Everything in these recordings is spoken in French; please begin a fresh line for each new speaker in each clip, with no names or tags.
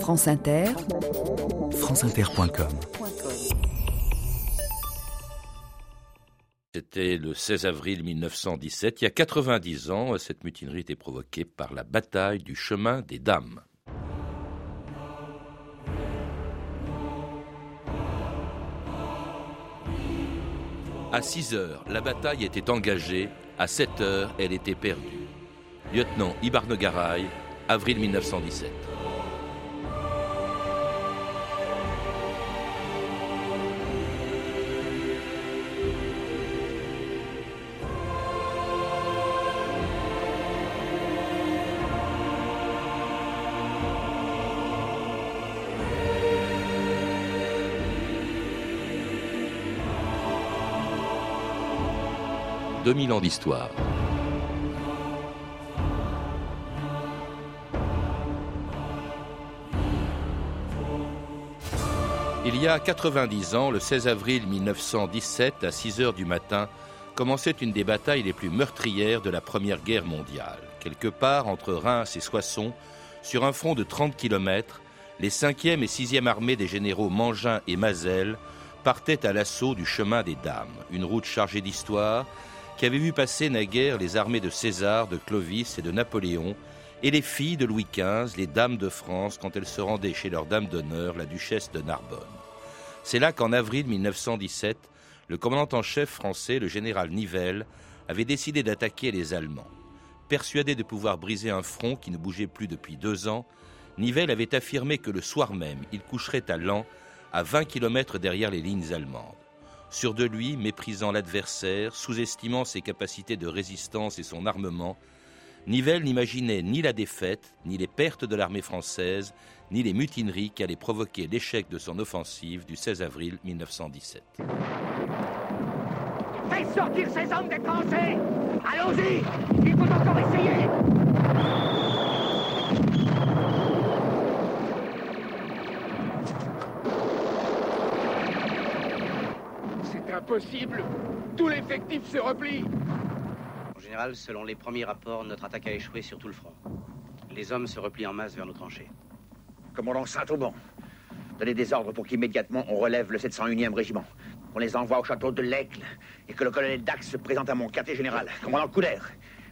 France Inter,
franceinter.com
C'était le 16 avril 1917. Il y a 90 ans, cette mutinerie était provoquée par la bataille du chemin des dames. À 6 heures, la bataille était engagée. À 7 heures, elle était perdue. Lieutenant Ibarne Garay, avril 1917. 2000 ans d'histoire. Il y a 90 ans, le 16 avril 1917, à 6 heures du matin, commençait une des batailles les plus meurtrières de la Première Guerre mondiale. Quelque part entre Reims et Soissons, sur un front de 30 km, les 5e et 6e armées des généraux Mangin et Mazel partaient à l'assaut du chemin des Dames, une route chargée d'histoire qui avait vu passer naguère les armées de César, de Clovis et de Napoléon, et les filles de Louis XV, les dames de France, quand elles se rendaient chez leur dame d'honneur, la duchesse de Narbonne. C'est là qu'en avril 1917, le commandant en chef français, le général Nivelle, avait décidé d'attaquer les Allemands. Persuadé de pouvoir briser un front qui ne bougeait plus depuis deux ans, Nivelle avait affirmé que le soir même, il coucherait à Laon, à 20 km derrière les lignes allemandes. Sûr de lui, méprisant l'adversaire, sous-estimant ses capacités de résistance et son armement, Nivelle n'imaginait ni la défaite, ni les pertes de l'armée française, ni les mutineries qui allaient provoquer l'échec de son offensive du 16 avril 1917.
Faites sortir ces hommes des Allons-y. Il faut encore essayer
impossible Tout l'effectif se replie
En général, selon les premiers rapports, notre attaque a échoué sur tout le front. Les hommes se replient en masse vers nos tranchées.
Commandant Saint-Auban, donnez des ordres pour qu'immédiatement on relève le 701e régiment. On les envoie au château de l'Aigle et que le colonel Dax se présente à mon quartier général. Commandant Couder,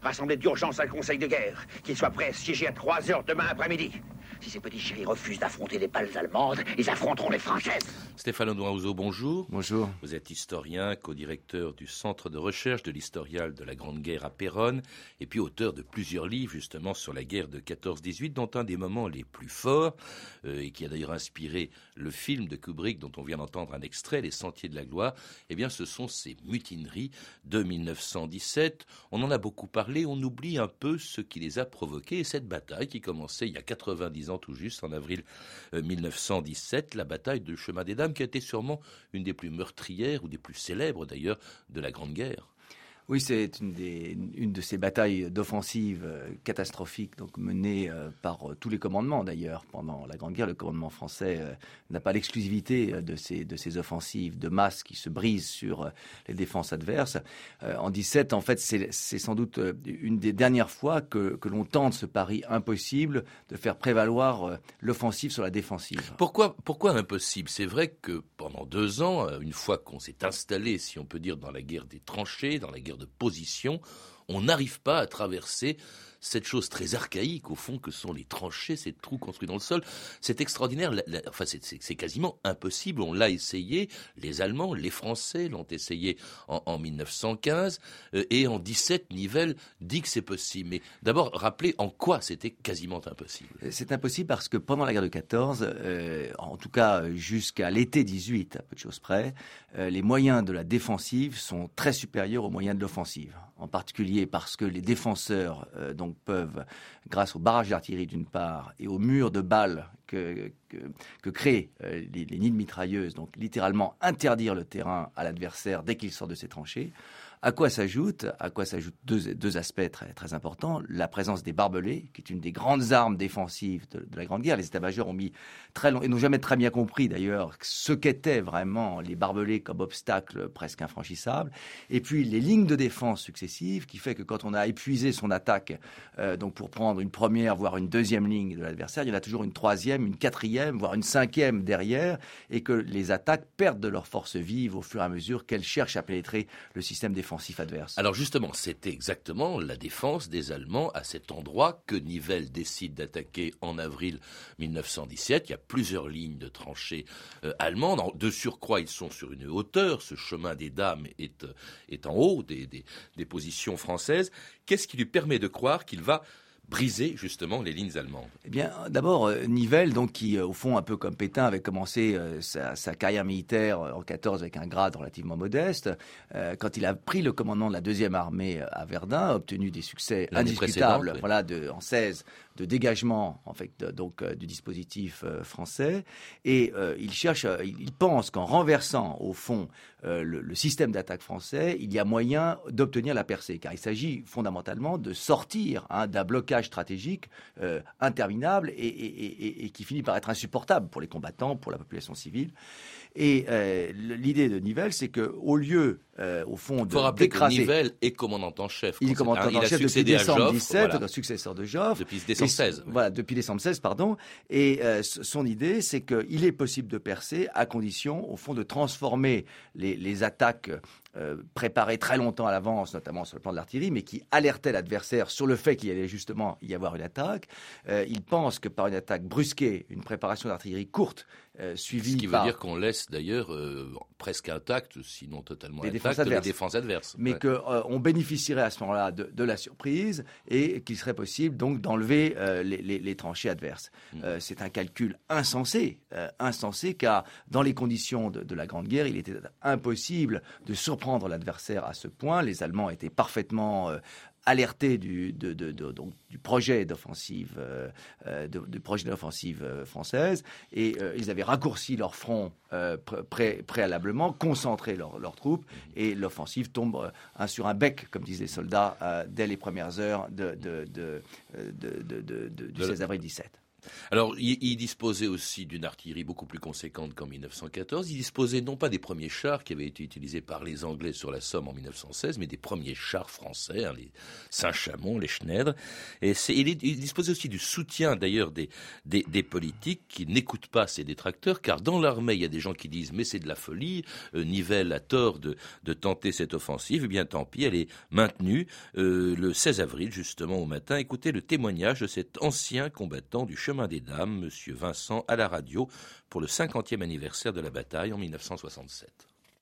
rassemblez d'urgence un conseil de guerre, qu'il soit prêt à siéger à 3 heures demain après-midi. Si ces petits chéris refusent d'affronter les balles allemandes, ils affronteront les françaises.
Stéphane Audouin-Ouzo, bonjour.
Bonjour.
Vous êtes historien, co-directeur du Centre de recherche de l'historial de la Grande Guerre à Péronne, et puis auteur de plusieurs livres justement sur la guerre de 14-18, dont un des moments les plus forts, euh, et qui a d'ailleurs inspiré le film de Kubrick dont on vient d'entendre un extrait, Les Sentiers de la Gloire, eh bien ce sont ces mutineries de 1917. On en a beaucoup parlé, on oublie un peu ce qui les a provoquées, et cette bataille qui commençait il y a 90 tout juste, en avril 1917, euh, la bataille de Chemin des Dames, qui a été sûrement une des plus meurtrières, ou des plus célèbres d'ailleurs, de la Grande Guerre.
Oui, c'est une, une de ces batailles d'offensive euh, catastrophiques, donc menées euh, par euh, tous les commandements d'ailleurs pendant la Grande Guerre. Le commandement français n'a pas l'exclusivité de ces, de ces offensives de masse qui se brisent sur les défenses adverses. en 17, en fait, c'est sans doute une des dernières fois que, que l'on tente ce pari impossible de faire prévaloir l'offensive sur la défensive.
Pourquoi, pourquoi impossible? C'est vrai que pendant deux ans, une fois qu'on s'est installé, si on peut dire, dans la guerre des tranchées, dans la guerre de position, on n'arrive pas à traverser cette chose très archaïque au fond que sont les tranchées, ces trous construits dans le sol. C'est extraordinaire, enfin c'est quasiment impossible, on l'a essayé, les Allemands, les Français l'ont essayé en, 1915, euh, et en 17, Nivelle dit que c'est possible. Mais d'abord, rappelez en quoi c'était quasiment impossible.
C'est impossible parce que pendant la guerre de 14, euh, en tout cas jusqu'à l'été 18, à peu de choses près, euh, les moyens de la défensive sont très supérieurs aux moyens de l'offensive en particulier parce que les défenseurs euh, peuvent, grâce au barrage d'artillerie d'une part et au mur de balles que, que, créent euh, les, nids de mitrailleuses, donc littéralement interdire le terrain à l'adversaire dès qu'il sort de ses tranchées. À quoi s'ajoute, à quoi s'ajoutent deux, aspects très, très importants la présence des barbelés, qui est une des grandes armes défensives de, la Grande Guerre. Les états-majors ont mis très long, et n'ont jamais très bien compris d'ailleurs ce qu'étaient vraiment les barbelés comme obstacle presque infranchissable. Et puis les lignes de défense successives, qui fait que quand on a épuisé son attaque, euh, donc pour prendre une première voire une deuxième ligne de l'adversaire, il y en a toujours une troisième, une quatrième, voire une cinquième derrière, et que les attaques perdent de leur force vive au fur et à mesure qu'elles cherchent à pénétrer le système défensif
Alors justement, c'était exactement la défense des Allemands à cet endroit que Nivelle décide d'attaquer en avril 1917. Il y a plusieurs lignes de tranchées euh, allemandes. De surcroît, ils sont sur une hauteur. Ce chemin des dames est, est en haut des, des positions françaises. Qu'est-ce qui lui permet de croire qu'il va briser justement les lignes allemandes.
Eh bien, d'abord, euh, Nivelle, donc, qui, euh, au fond, un peu comme Pétain, avait commencé euh, sa, carrière militaire en 14 avec un grade relativement modeste, quand il a pris le commandement de la deuxième armée à Verdun, a obtenu des succès indiscutables, voilà, de, en 16, de dégagement en fait donc du dispositif français et il cherche il pense qu'en renversant au fond le, système d'attaque français il y a moyen d'obtenir la percée car il s'agit fondamentalement de sortir hein, d'un blocage stratégique euh, interminable et, qui finit par être insupportable pour les combattants, pour la population civile. Et euh, l'idée de Nivelle, c'est que au lieu, euh, au fond, de d'écraser...
Nivelle est commandant en chef.
Il est commandant en chef depuis décembre 17, successeur de Joffre.
Depuis décembre 16.
Voilà, depuis décembre 16, pardon. Et son idée, c'est qu'il est possible de percer à condition, au fond, de transformer les, les attaques euh, préparé très longtemps à l'avance, notamment sur le plan de l'artillerie, mais qui alertait l'adversaire sur le fait qu'il allait justement y avoir une attaque. Euh, il pense que par une attaque brusquée, une préparation d'artillerie courte, euh, suivie
Ce qui veut dire qu'on laisse d'ailleurs presque intact, sinon totalement les défenses adverses. les défenses adverses.
Mais qu'on bénéficierait à ce moment-là de, la surprise et qu'il serait possible donc d'enlever les, tranchées adverses. Mm. C'est un calcul insensé, insensé, car dans les conditions de, de, la Grande Guerre, il était impossible de surprendre prendre l'adversaire à ce point. Les Allemands étaient parfaitement euh, alertés du, du projet d'offensive euh, euh, du projet d'offensive française et ils avaient raccourci leur front préalablement, concentré leurs troupes et l'offensive tombe sur un bec, comme disent les soldats, dès les premières heures de, du 16 avril 17.
Alors, il, disposait aussi d'une artillerie beaucoup plus conséquente qu'en 1914. Il disposait non pas des premiers chars qui avaient été utilisés par les Anglais sur la Somme en 1916, mais des premiers chars français, hein, les Saint-Chamond, les Schneider. Et il, disposait aussi du soutien d'ailleurs des, politiques qui n'écoutent pas ces détracteurs, car dans l'armée, il y a des gens qui disent mais c'est de la folie, euh, Nivelle a tort de, de, tenter cette offensive. Eh bien, tant pis, elle est maintenue euh, le 16 avril, justement au matin. Écoutez le témoignage de cet ancien combattant du chemin des Dames, Monsieur Vincent, à la radio, pour le 50e anniversaire de la bataille en 1967.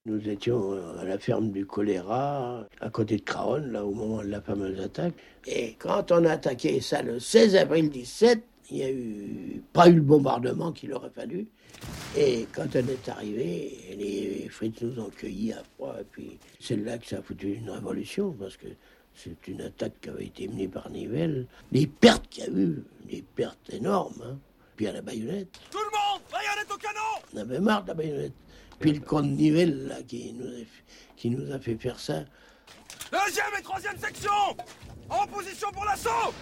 Nous étions à la ferme du choléra, à côté de Craonne, là, au moment de la fameuse attaque. Et quand on a attaqué ça le 16 avril 17, il n'y a eu pas eu le bombardement qu'il aurait fallu. Et quand on est arrivé, les frites nous ont cueillis à froid. Et puis c'est là que ça a foutu une révolution, parce que c'est une attaque qui avait été menée par Nivelle. Les pertes qu'il y a eu, des pertes énormes. Hein. Puis à la baïonnette.
Tout le monde Baïonnette au canon
On avait marre de la baïonnette. Puis le camp de Nivelle, là, qui nous, a, qui nous a fait faire ça.
Deuxième et troisième section En position pour l'assaut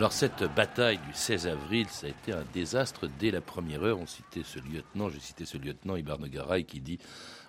Alors cette bataille du 16 avril, ça a été un désastre dès la première heure. On citait ce lieutenant, j'ai cité ce lieutenant Ibarne Garay qui dit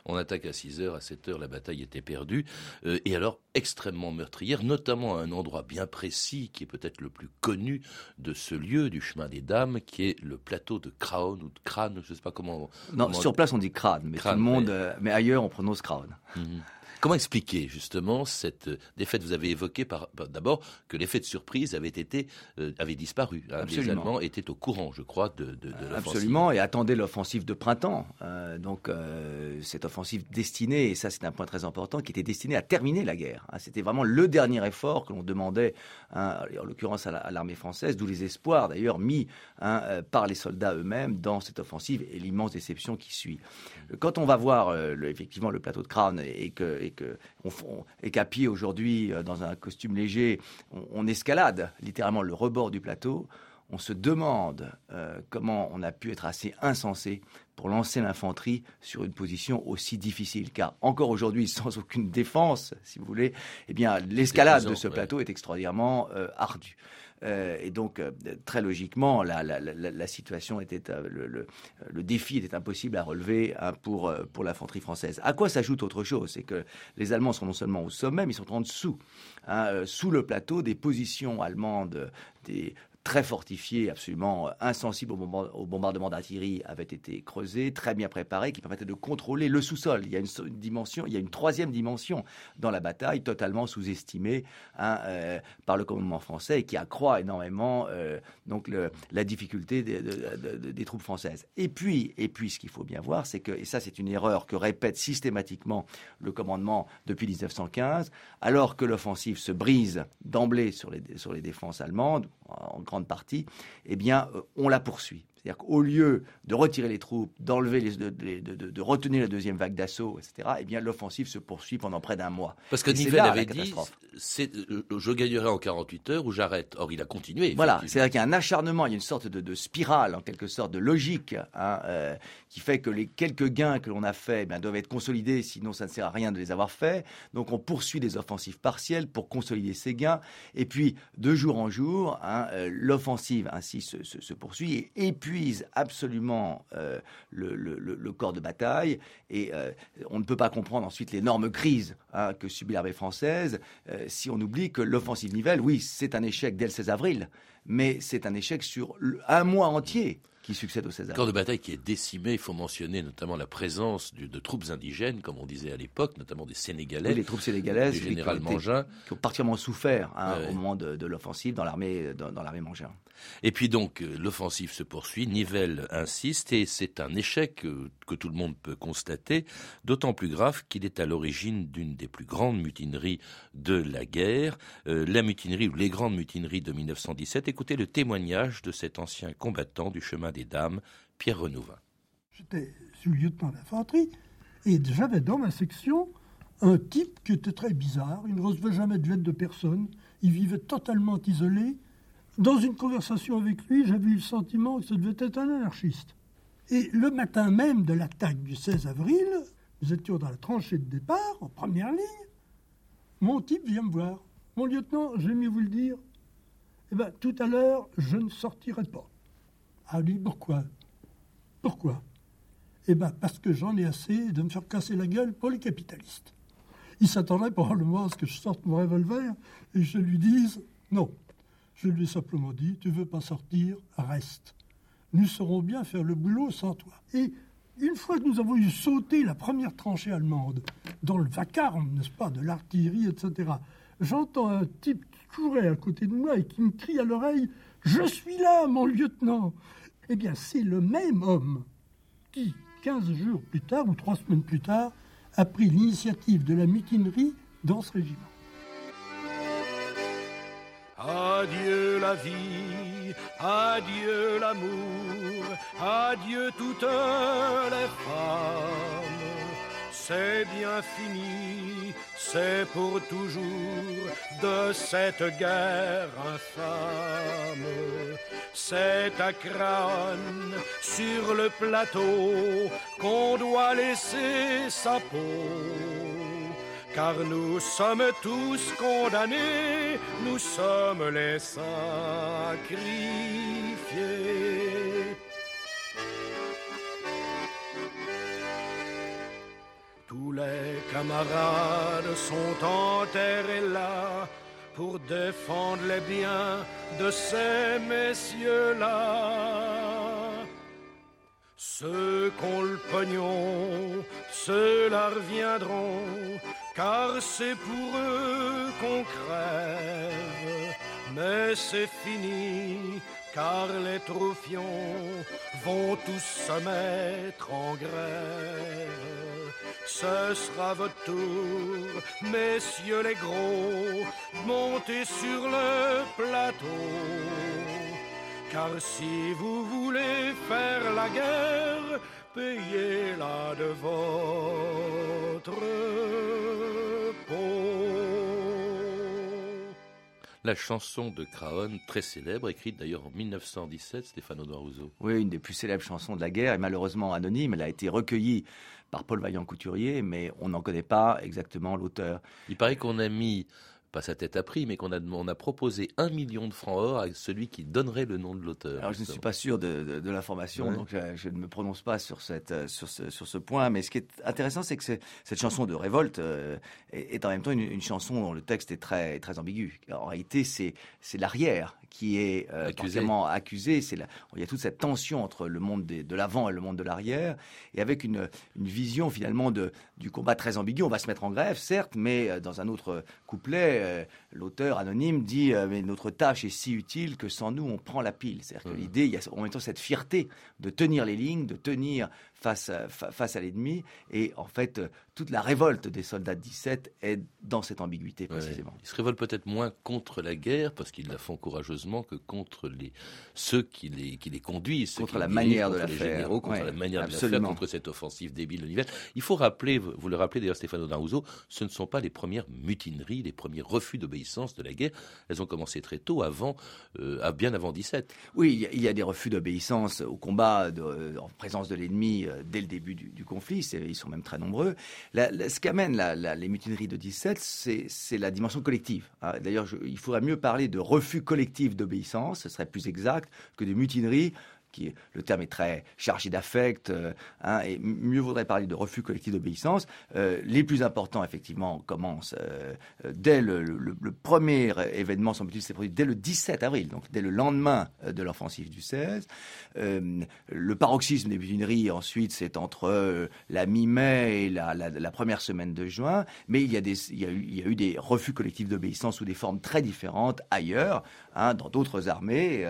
on attaque à 6 heures, à 7 heures la bataille était perdue. Euh, et alors extrêmement meurtrière, notamment à un endroit bien précis qui est peut-être le plus connu de ce lieu du chemin des dames, qui est le plateau de Crâne ou de Crâne, je ne sais pas comment.
Non, sur place on dit Crâne, mais tout le monde, mais... Euh, mais ailleurs on prononce Crâne. Mhm.
Comment expliquer justement cette défaite Vous avez évoqué d'abord que l'effet de surprise avait été euh, avait disparu. Hein. Les Allemands étaient au courant, je crois, de, de, de
Absolument, et attendaient l'offensive de printemps. Euh, donc euh, cette offensive destinée, et ça c'est un point très important, qui était destinée à terminer la guerre. Hein. C'était vraiment le dernier effort que l'on demandait, hein, en l'occurrence à l'armée française, d'où les espoirs d'ailleurs mis par les soldats eux-mêmes dans cette offensive et l'immense déception qui suit. Quand on va voir effectivement le plateau de Crâne et que et qu'à pied aujourd'hui, euh, dans un costume léger, on, escalade littéralement le rebord du plateau, on se demande euh, comment on a pu être assez insensé pour lancer l'infanterie sur une position aussi difficile. Car encore aujourd'hui, sans aucune défense, si vous voulez, eh bien, l'escalade de ce plateau est extraordinairement euh, ardue. Euh, et donc, euh, très logiquement, la, situation était, euh, le, défi était impossible à relever hein, pour, pour l'infanterie française. À quoi s'ajoute autre chose C'est que les Allemands sont non seulement au sommet, mais ils sont en dessous. Hein, sous le plateau, des positions allemandes, des très fortifié, absolument euh, insensible au, bombardement d'artillerie, avait été creusé, très bien préparé, qui permettait de contrôler le sous-sol. Il y a une, dimension, il y a une troisième dimension dans la bataille, totalement sous-estimée hein, euh, par le commandement français et qui accroît énormément euh, donc la difficulté des, des, troupes françaises. Et puis, et puis, ce qu'il faut bien voir, c'est que, et ça c'est une erreur que répète systématiquement le commandement depuis 1915, alors que l'offensive se brise d'emblée sur les, sur les défenses allemandes, en grande partie, eh bien, euh, on la poursuit. C'est-à-dire qu'au lieu de retirer les troupes, d'enlever les, de, de, de, retenir la deuxième vague d'assaut, etc., eh bien l'offensive se poursuit pendant près d'un mois.
Parce que Nivelle avait dit, euh, je gagnerai en 48 heures ou j'arrête. Or, il a continué.
Voilà, c'est-à-dire qu'il y a un acharnement, il y a une sorte de, spirale, en quelque sorte, de logique, hein, euh, qui fait que les quelques gains que l'on a faits eh doivent être consolidés, sinon ça ne sert à rien de les avoir faits. Donc on poursuit des offensives partielles pour consolider ces gains. Et puis, de jour en jour, hein, euh, l'offensive ainsi se, se, se poursuit et absolument euh, le, corps de bataille et euh, on ne peut pas comprendre ensuite l'énorme crise hein, que subit l'armée française euh, si on oublie que l'offensive Nivelle, oui, c'est un échec dès le 16 avril, mais c'est un échec sur un mois entier qui succède au César.
Corps de bataille qui est décimé, il faut mentionner notamment la présence de, de troupes indigènes, comme on disait à l'époque, notamment des Sénégalais.
les troupes sénégalaises,
du général qui Mangin.
qui ont particulièrement souffert hein, au moment de, de l'offensive dans l'armée dans, dans l'armée Mangin.
Et puis donc euh, l'offensive se poursuit, Nivelle insiste et c'est un échec euh, que tout le monde peut constater, d'autant plus grave qu'il est à l'origine d'une des plus grandes mutineries de la guerre, euh, la mutinerie ou les grandes mutineries de 1917. Écoutez le témoignage de cet ancien combattant du chemin des dames, Pierre Renouvin.
J'étais sous-lieutenant d'infanterie et j'avais dans ma section un type qui était très bizarre. Il ne recevait jamais de lettres de personne. Il vivait totalement isolé. Dans une conversation avec lui, j'avais eu le sentiment que ce devait être un anarchiste. Et le matin même de l'attaque du 16 avril, nous étions dans la tranchée de départ, en première ligne. Mon type vient me voir. Mon lieutenant, j'ai mieux vous le dire. Eh bien, tout à l'heure, je ne sortirai pas. Ah lui, pourquoi? Pourquoi? Eh bien, parce que j'en ai assez de me faire casser la gueule pour les capitalistes. Il s'attendait probablement à ce que je sorte mon revolver et je lui dise non. Je lui ai simplement dit tu veux pas sortir, reste. Nous saurons bien faire le boulot sans toi. Et une fois que nous avons eu sauté la première tranchée allemande, dans le vacarme, n'est-ce pas, de l'artillerie, etc., j'entends un type qui courait à côté de moi et qui me crie à l'oreille Je suis là, mon lieutenant eh bien, c'est le même homme qui, 15 jours plus tard ou trois semaines plus tard, a pris l'initiative de la mutinerie dans ce régiment.
Adieu la vie, adieu l'amour, adieu. C'est bien fini, c'est pour toujours de cette guerre infâme. C'est à sur le plateau, qu'on doit laisser sa peau. Car nous sommes tous condamnés, nous sommes les sacrifiés. Les camarades sont enterrés là pour défendre les biens de ces messieurs-là. Ceux qu'on le pognon, ceux-là reviendront, car c'est pour eux qu'on crève. Mais c'est fini, car les trophions vont tous se mettre en grève. Ce sera votre tour, messieurs les gros, montez sur le plateau. Car si vous voulez faire la guerre, payez-la de votre peau.
La chanson de Craon, très célèbre, écrite d'ailleurs en 1917, Stéphano Doruso.
Oui, une des plus célèbres chansons de la guerre, et malheureusement anonyme. Elle a été recueillie par Paul Vaillant-Couturier, mais on n'en connaît pas exactement l'auteur.
Il paraît qu'on a mis pas sa tête à prix, mais qu'on a, on a proposé un million de francs or à celui qui donnerait le nom de l'auteur.
Alors, je ne suis pas sûr de, de, l'information, donc je, ne me prononce pas sur, cette, euh, sur, ce, sur ce point. Mais ce qui est intéressant, c'est que cette chanson de révolte euh, est, en même temps une, chanson dont le texte est très, très ambigu. En réalité, c'est l'arrière qui est euh, accusé. C'est il y a toute cette tension entre le monde de l'avant et le monde de l'arrière, et avec une, une vision finalement de, du combat très ambigu. On va se mettre en grève, certes, mais euh, dans un autre couplet, euh, l'auteur anonyme dit euh, mais notre tâche est si utile que sans nous on prend la pile. C'est-à-dire que mmh. l'idée, il y a en même temps cette fierté de tenir les lignes, de tenir face à, face à l'ennemi. Et en fait, euh, toute la révolte des soldats de 17 est dans cette ambiguïté précisément.
Ils se révoltent peut-être moins contre la guerre, parce qu'ils la font courageusement, que contre les, ceux qui les, qui les conduisent.
Contre la manière de la
faire. contre la manière de la faire, contre cette offensive débile de l'hiver. Il faut rappeler, vous le rappelez d'ailleurs Stéphano D'Arouzo, ce ne sont pas les premières mutineries, les premiers refus d'obéissance de la guerre. Elles ont commencé très tôt, avant, euh, bien avant 17.
Oui, il y, a des refus d'obéissance au combat de, en présence de l'ennemi euh, dès le début du, conflit, ils sont même très nombreux. ce qu'amènent les mutineries de 17, c'est la dimension collective. Ah, d'ailleurs, il faudrait mieux parler de refus collectif d'obéissance, ce serait plus exact, que de mutineries le terme est très chargé d'affect, euh, hein, et mieux vaudrait parler de refus collectif d'obéissance. Euh, les plus importants, effectivement, commencent euh, dès le, premier événement, semble-t-il, s'est produit dès le 17 avril, donc dès le lendemain de l'offensive du 16. le paroxysme des mutineries, ensuite, c'est entre la mi-mai et la, première semaine de juin, mais il y a eu des refus collectifs d'obéissance sous des formes très différentes ailleurs, hein, dans d'autres armées,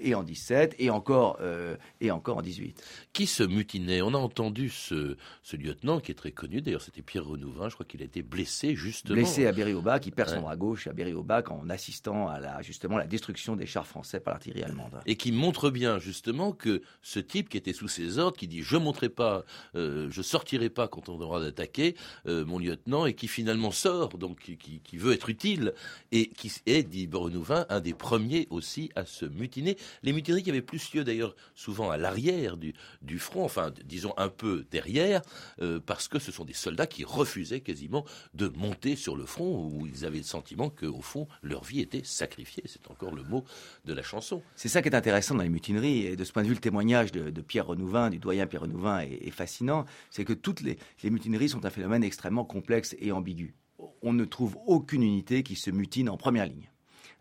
et en 17, et encore euh, et encore en 18.
Qui se mutinait? On a entendu ce, lieutenant qui est très connu, d'ailleurs c'était Pierre Renouvin, je crois qu'il a été blessé justement.
Blessé à Berry-au-Bac, il perd son bras gauche à Berry-au-Bac en assistant à la, justement la destruction des chars français par l'artillerie allemande.
Et qui montre bien justement que ce type qui était sous ses ordres, qui dit je monterai pas, euh, je sortirai pas quand on aura d'attaquer euh, mon lieutenant, et qui finalement sort, donc qui, qui, veut être utile, et qui est, dit Renouvin, un des premiers aussi à se mutiner. Les mutineries qui avaient plus lieu d'ailleurs souvent à l'arrière du, front, enfin disons un peu derrière, euh, parce que ce sont des soldats qui refusaient quasiment de monter sur le front, où ils avaient le sentiment qu'au fond leur vie était sacrifiée. C'est encore le mot de la chanson.
C'est ça qui est intéressant dans les mutineries, et de ce point de vue le témoignage de, Pierre Renouvin, du doyen Pierre Renouvin, est, fascinant, c'est que toutes les mutineries sont un phénomène extrêmement complexe et ambigu. On ne trouve aucune unité qui se mutine en première ligne.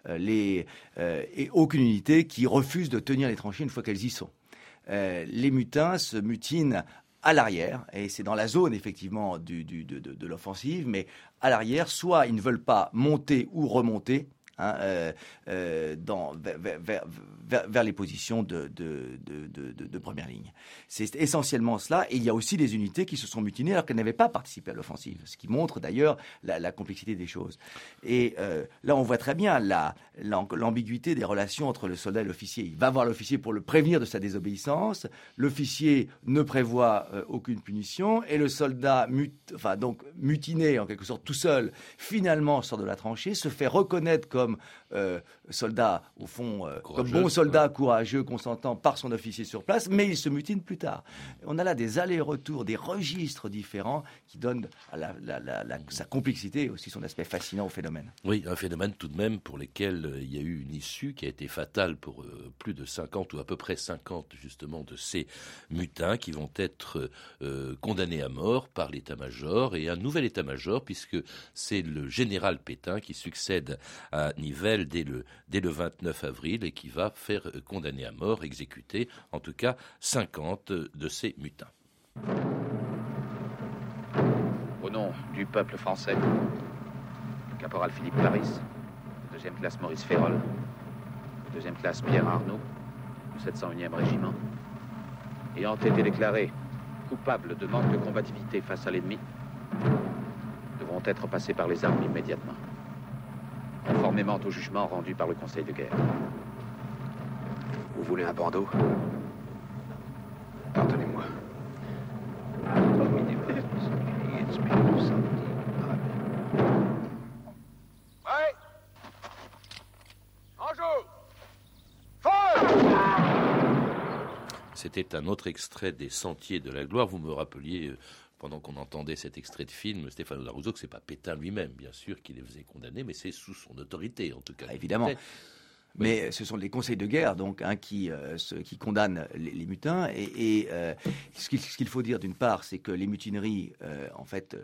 Euh, les, euh, et aucune unité qui refuse de tenir les tranchées une fois qu'elles y sont. Euh, les mutins se mutinent à l'arrière, et c'est dans la zone effectivement du, de, de l'offensive, mais à l'arrière, soit ils ne veulent pas monter ou remonter, Hein, euh, euh, dans, vers, les positions de, de, première ligne. C'est essentiellement cela. Et il y a aussi des unités qui se sont mutinées alors qu'elles n'avaient pas participé à l'offensive, ce qui montre d'ailleurs la, complexité des choses. Et euh, là, on voit très bien l'ambiguïté des relations entre le soldat et l'officier. Il va voir l'officier pour le prévenir de sa désobéissance. L'officier ne prévoit aucune punition et le soldat, enfin donc mutiné en quelque sorte tout seul, finalement sort de la tranchée, se fait reconnaître comme comme euh, soldat, au fond, euh, comme bon soldat courageux, consentant par son officier sur place, mais il se mutine plus tard. On a là des allers-retours, des registres différents qui donnent à la, sa complexité et aussi son aspect fascinant au phénomène.
Oui, un phénomène tout de même pour lequel euh, il y a eu une issue qui a été fatale pour plus de 50 ou à peu près 50 justement de ces mutins qui vont être condamnés à mort par l'état-major et un nouvel état-major puisque c'est le général Pétain qui succède à Dès le, dès le 29 avril et qui va faire condamner à mort, exécuter en tout cas 50 de ces mutins.
Au nom du peuple français, caporal Philippe Paris, deuxième classe Maurice Ferrol, deuxième classe Pierre Arnaud, du 701e régiment, ayant été déclarés coupables de manque de combativité face à l'ennemi, devront être passés par les armes immédiatement conformément au jugement rendu par le Conseil de guerre.
Vous voulez un bandeau? Pardonnez-moi.
C'était un autre extrait des Sentiers de la Gloire. Vous me rappeliez euh, pendant qu'on entendait cet extrait de film, Stéphane Larouzeau, que c'est pas Pétain lui-même, bien sûr, qui les faisait condamner, mais c'est sous son autorité, en tout cas.
Ah, évidemment. Mais ce sont les conseils de guerre donc hein, qui, euh, qui condamnent les, mutins. Et, euh, ce qu'il faut dire d'une part, c'est que les mutineries, en fait,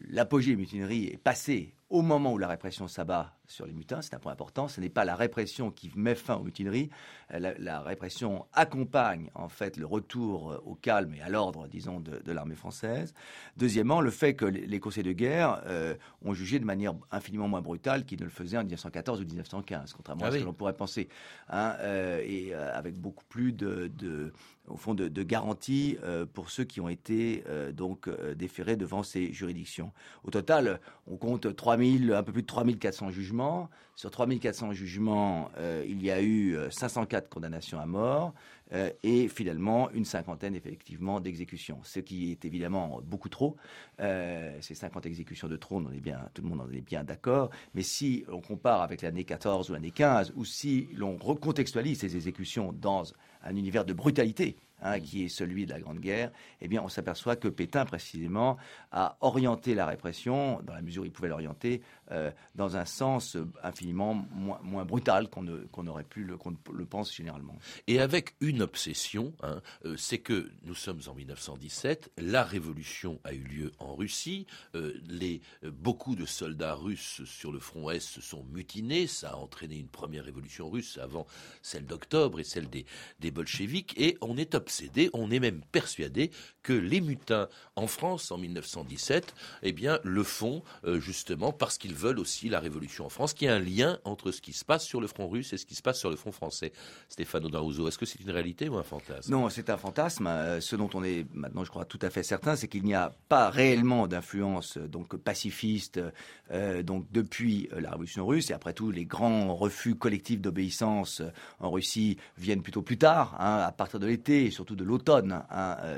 l'apogée le, des mutineries est passé au moment où la répression s'abat sur les mutins, c'est un point important. Ce n'est pas la répression qui met fin aux mutineries. Euh, la, répression accompagne en fait le retour euh, au calme et à l'ordre, disons, de, l'armée française. Deuxièmement, le fait que les, conseils de guerre euh, ont jugé de manière infiniment moins brutale qu'ils ne le faisaient en 1914 ou 1915, contrairement à ah ce que l'on pourrait penser, hein, et avec beaucoup plus de, au fond, de, garanties pour ceux qui ont été donc déférés devant ces juridictions. Au total, on compte 3000, un peu plus de 3400 jugements sur 3400 jugements, euh, il y a eu 504 euh, condamnations à mort euh, et finalement une cinquantaine effectivement d'exécutions, ce qui est évidemment beaucoup trop. ces 50 exécutions de trop, on est bien, tout le monde en est bien d'accord. Mais si on compare avec l'année 14 ou l'année 15, ou si l'on recontextualise ces exécutions dans un univers de brutalité, Hein, qui est celui de la Grande Guerre, eh bien, on s'aperçoit que Pétain, précisément, a orienté la répression, dans la mesure où il pouvait l'orienter, euh, dans un sens infiniment moins, brutal qu'on aurait pu le, qu'on le pense généralement.
Et avec une obsession, hein, euh, c'est que nous sommes en 1917, la révolution a eu lieu en Russie, euh, les, beaucoup de soldats russes sur le front Est se sont mutinés, ça a entraîné une première révolution russe avant celle d'octobre et celle des, des bolcheviks, et on est obsédé on est même persuadé que les mutins en France en 1917, eh bien, le font justement parce qu'ils veulent aussi la révolution en France, qu'il y a un lien entre ce qui se passe sur le front russe et ce qui se passe sur le front français. Stéphane Odarouzo, est-ce que c'est une réalité ou un fantasme?
Non, c'est un fantasme. Euh, ce dont on est maintenant, je crois, tout à fait certain, c'est qu'il n'y a pas réellement d'influence euh, donc pacifiste donc depuis la révolution russe. Et après tout, les grands refus collectifs d'obéissance en Russie viennent plutôt plus tard, hein, à partir de l'été, surtout de l'automne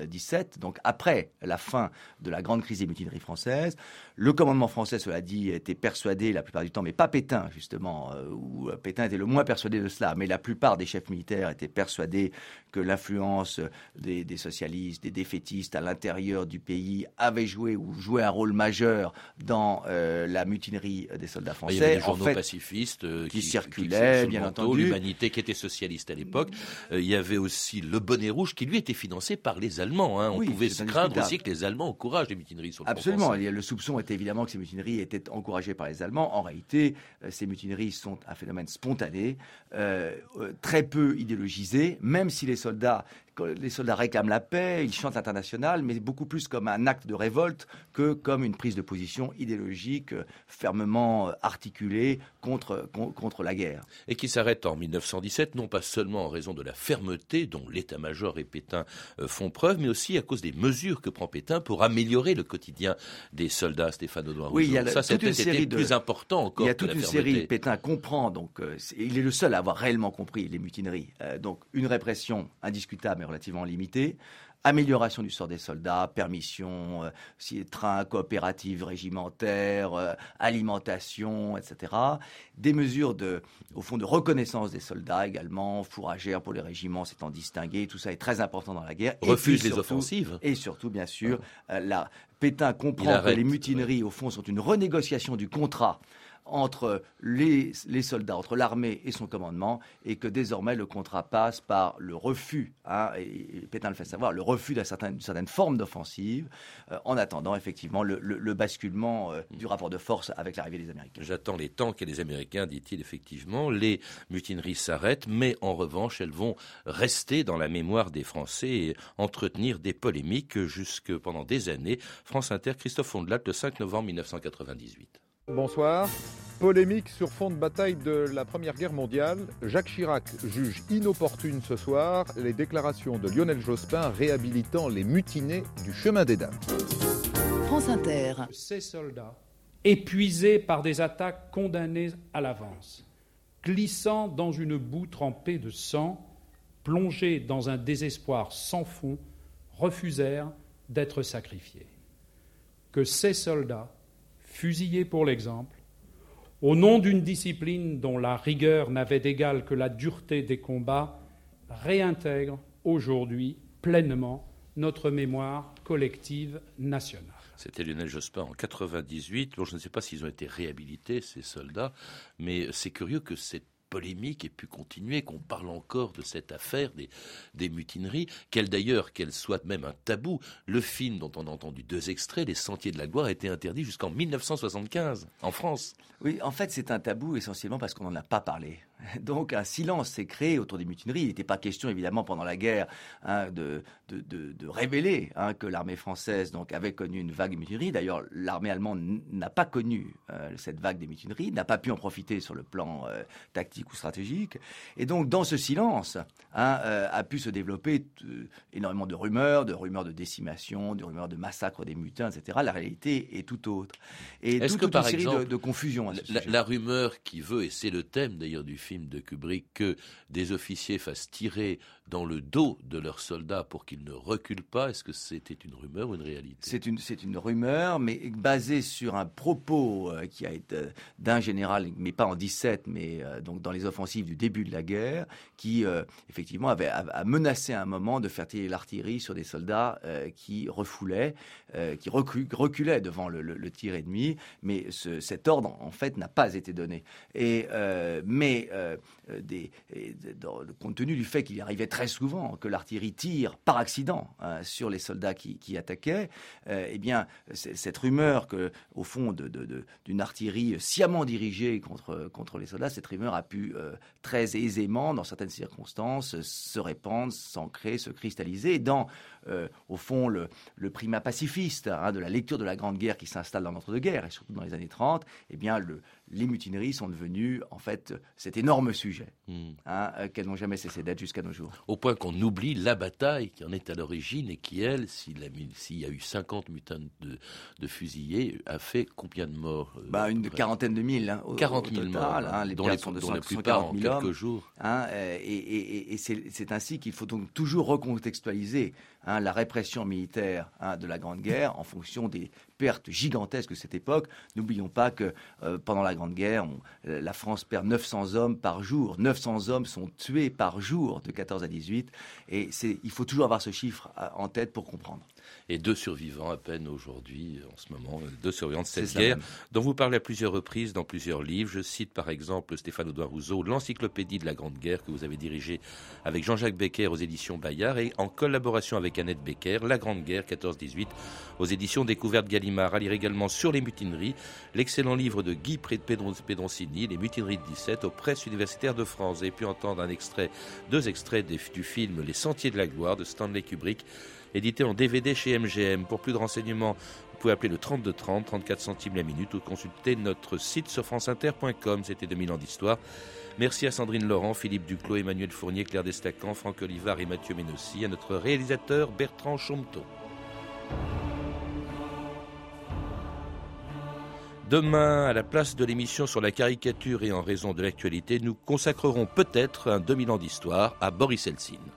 17, hein, donc après la fin de la grande crise des mutineries françaises. Le commandement français, cela dit, était persuadé la plupart du temps, mais pas Pétain justement, euh, où Pétain était le moins persuadé de cela, mais la plupart des chefs militaires étaient persuadés que l'influence des, socialistes, des défaitistes à l'intérieur du pays avait joué ou jouait un rôle majeur dans euh, la mutinerie des soldats français. Il y
avait des journaux pacifistes euh,
qui, circulaient, bien entendu.
L'humanité qui était socialiste à l'époque. il y avait aussi le bonnet rouge qui lui était financé par les Allemands. Hein. On pouvait se craindre aussi que les Allemands encouragent les mutineries sur le
Absolument. Le soupçon était évidemment que ces mutineries étaient encouragées par les Allemands. En réalité, euh, ces mutineries sont un phénomène spontané, euh, euh, très peu idéologisé, même si les soldats les soldats réclament la paix, ils chantent l'international, mais beaucoup plus comme un acte de révolte que comme une prise de position idéologique euh, fermement euh, articulée contre, contre la guerre.
Et qui s'arrête en 1917, non pas seulement en raison de la fermeté dont l'état-major et Pétain euh, font preuve, mais aussi à cause des mesures que prend Pétain pour améliorer le quotidien des soldats, Stéphane Audouin.
Oui, il y a
ça,
toute une série
de... plus important encore.
Il y a toute une série. Pétain comprend, donc il est le seul à avoir réellement compris les mutineries. donc une répression indiscutable relativement limité. Amélioration du sort des soldats, permission, euh, trains coopératifs régimentaires, euh, alimentation, etc. Des mesures de, au fond, de reconnaissance des soldats également, fourragères pour les régiments s'étant distingués. Tout ça est très important dans la guerre.
Refuse les offensives.
Et surtout, bien sûr, euh, la, Pétain comprend que les mutineries, au fond, sont une renégociation du contrat entre les, soldats, entre l'armée et son commandement, et que désormais le contrat passe par le refus, hein, et, Pétain le fait savoir, le refus d'une certaine, certaine, forme d'offensive, euh, en attendant effectivement le, basculement euh, du rapport de force avec l'arrivée des Américains.
J'attends les tanks et les Américains, dit-il effectivement. Les mutineries s'arrêtent, mais en revanche, elles vont rester dans la mémoire des Français et entretenir des polémiques jusque pendant des années. France Inter, Christophe Fondelat, le 5 novembre 1998.
Bonsoir. Polémique sur fond de bataille de la Première Guerre mondiale. Jacques Chirac juge inopportune ce soir les déclarations de Lionel Jospin réhabilitant les mutinés du chemin des dames.
France Inter.
Ces soldats, épuisés par des attaques condamnées à l'avance, glissant dans une boue trempée de sang, plongés dans un désespoir sans fond, refusèrent d'être sacrifiés. Que ces soldats fusillés pour l'exemple, au nom d'une discipline dont la rigueur n'avait d'égal que la dureté des combats, réintègrent aujourd'hui pleinement notre mémoire collective nationale.
C'était Lionel Jospin en 98. Bon, je ne sais pas s'ils ont été réhabilités, ces soldats, mais c'est curieux que cette polémique ait pu continuer, qu'on parle encore de cette affaire des, mutineries, qu'elle d'ailleurs, qu'elle soit même un tabou. Le film dont on a entendu deux extraits, Les Sentiers de la Gloire, a été interdit jusqu'en 1975 en France.
Oui, en fait, c'est un tabou essentiellement parce qu'on n'en a pas parlé. Donc un silence s'est créé autour des mutineries. Il n'était pas question, évidemment, pendant la guerre, hein, de, de, de, révéler hein, que l'armée française donc, avait connu une vague de mutineries. D'ailleurs, l'armée allemande n'a pas connu euh, cette vague des mutineries, n'a pas pu en profiter sur le plan euh, tactique ou stratégique. Et donc, dans ce silence, hein, euh, a pu se développer énormément de rumeurs, de rumeurs de décimation, de rumeurs de massacre des mutins, etc. La réalité est tout autre.
Et toute, que, par une série de, de confusions. La, la rumeur qui veut, et c'est le thème d'ailleurs du film, de Kubrick que des officiers fassent tirer dans le dos de leurs soldats pour qu'ils ne reculent pas. Est-ce que c'était une rumeur ou une réalité?
C'est une, c'est une rumeur, mais basée sur un propos euh, qui a été euh, d'un général, mais pas en 17, mais euh, donc dans les offensives du début de la guerre, qui effectivement avait a, menacé à un moment de faire tirer l'artillerie sur des soldats qui refoulaient, qui reculaient devant le, tir ennemi, mais cet ordre en fait n'a pas été donné. Et mais des, compte tenu du fait qu'il arrivait très souvent que l'artillerie tire par accident euh, sur les soldats qui, attaquaient, euh, eh bien, cette rumeur que, au fond, d'une artillerie sciemment dirigée contre, contre les soldats, cette rumeur a pu euh, très aisément, dans certaines circonstances, se répandre, s'ancrer, se cristalliser dans, au fond, le, le primat pacifiste hein, de la lecture de la Grande Guerre qui s'installe dans l'entre-deux-guerres, et surtout dans les années 30, eh bien, le, les mutineries sont devenues, en fait, cet énorme sujet, hmm. hein, euh, qu'elles n'ont jamais cessé d'être jusqu'à nos jours.
Au point qu'on oublie la bataille qui en est à l'origine et qui, elle, s'il y a eu 50 mutins de, fusillés, a fait combien de morts
euh, bah, Une quarantaine de mille. Hein,
40 000 morts, hein, les dont, les, sont de dont la plupart en quelques jours.
Hein, euh, et, et c'est ainsi qu'il faut donc toujours recontextualiser la répression militaire de la Grande Guerre en fonction des pertes gigantesques de cette époque. N'oublions pas que euh, pendant la Grande Guerre, euh, la France perd 900 hommes par jour. 900 hommes sont tués par jour de 14 à 18. Et il faut toujours avoir ce chiffre euh, en tête pour comprendre
et deux survivants à peine aujourd'hui, en ce moment, deux survivants de cette guerre, dont vous parlez à plusieurs reprises dans plusieurs livres. Je cite par exemple Stéphane Audouin Rousseau, l'encyclopédie de la Grande Guerre que vous avez dirigée avec Jean-Jacques Becker aux éditions Bayard et en collaboration avec Annette Becker, La Grande Guerre 14-18 aux éditions Découverte Gallimard. À lire également sur les mutineries, l'excellent livre de Guy Pédoncini, Les mutineries de 17 aux presses universitaires de France. Et puis entendre un extrait, deux extraits du film Les Sentiers de la Gloire de Stanley Kubrick édité en DVD chez MGM. Pour plus de renseignements, vous pouvez appeler le 3230, 34 centimes la minute ou consulter notre site sur franceinter.com. C'était 2000 ans d'histoire. Merci à Sandrine Laurent, Philippe Duclos, Emmanuel Fournier, Claire Destacan, Franck Olivard et Mathieu Ménossi, à notre réalisateur Bertrand Chomteau. Demain, à la place de l'émission sur la caricature et en raison de l'actualité, nous consacrerons peut-être un 2000 ans d'histoire à Boris Helsin.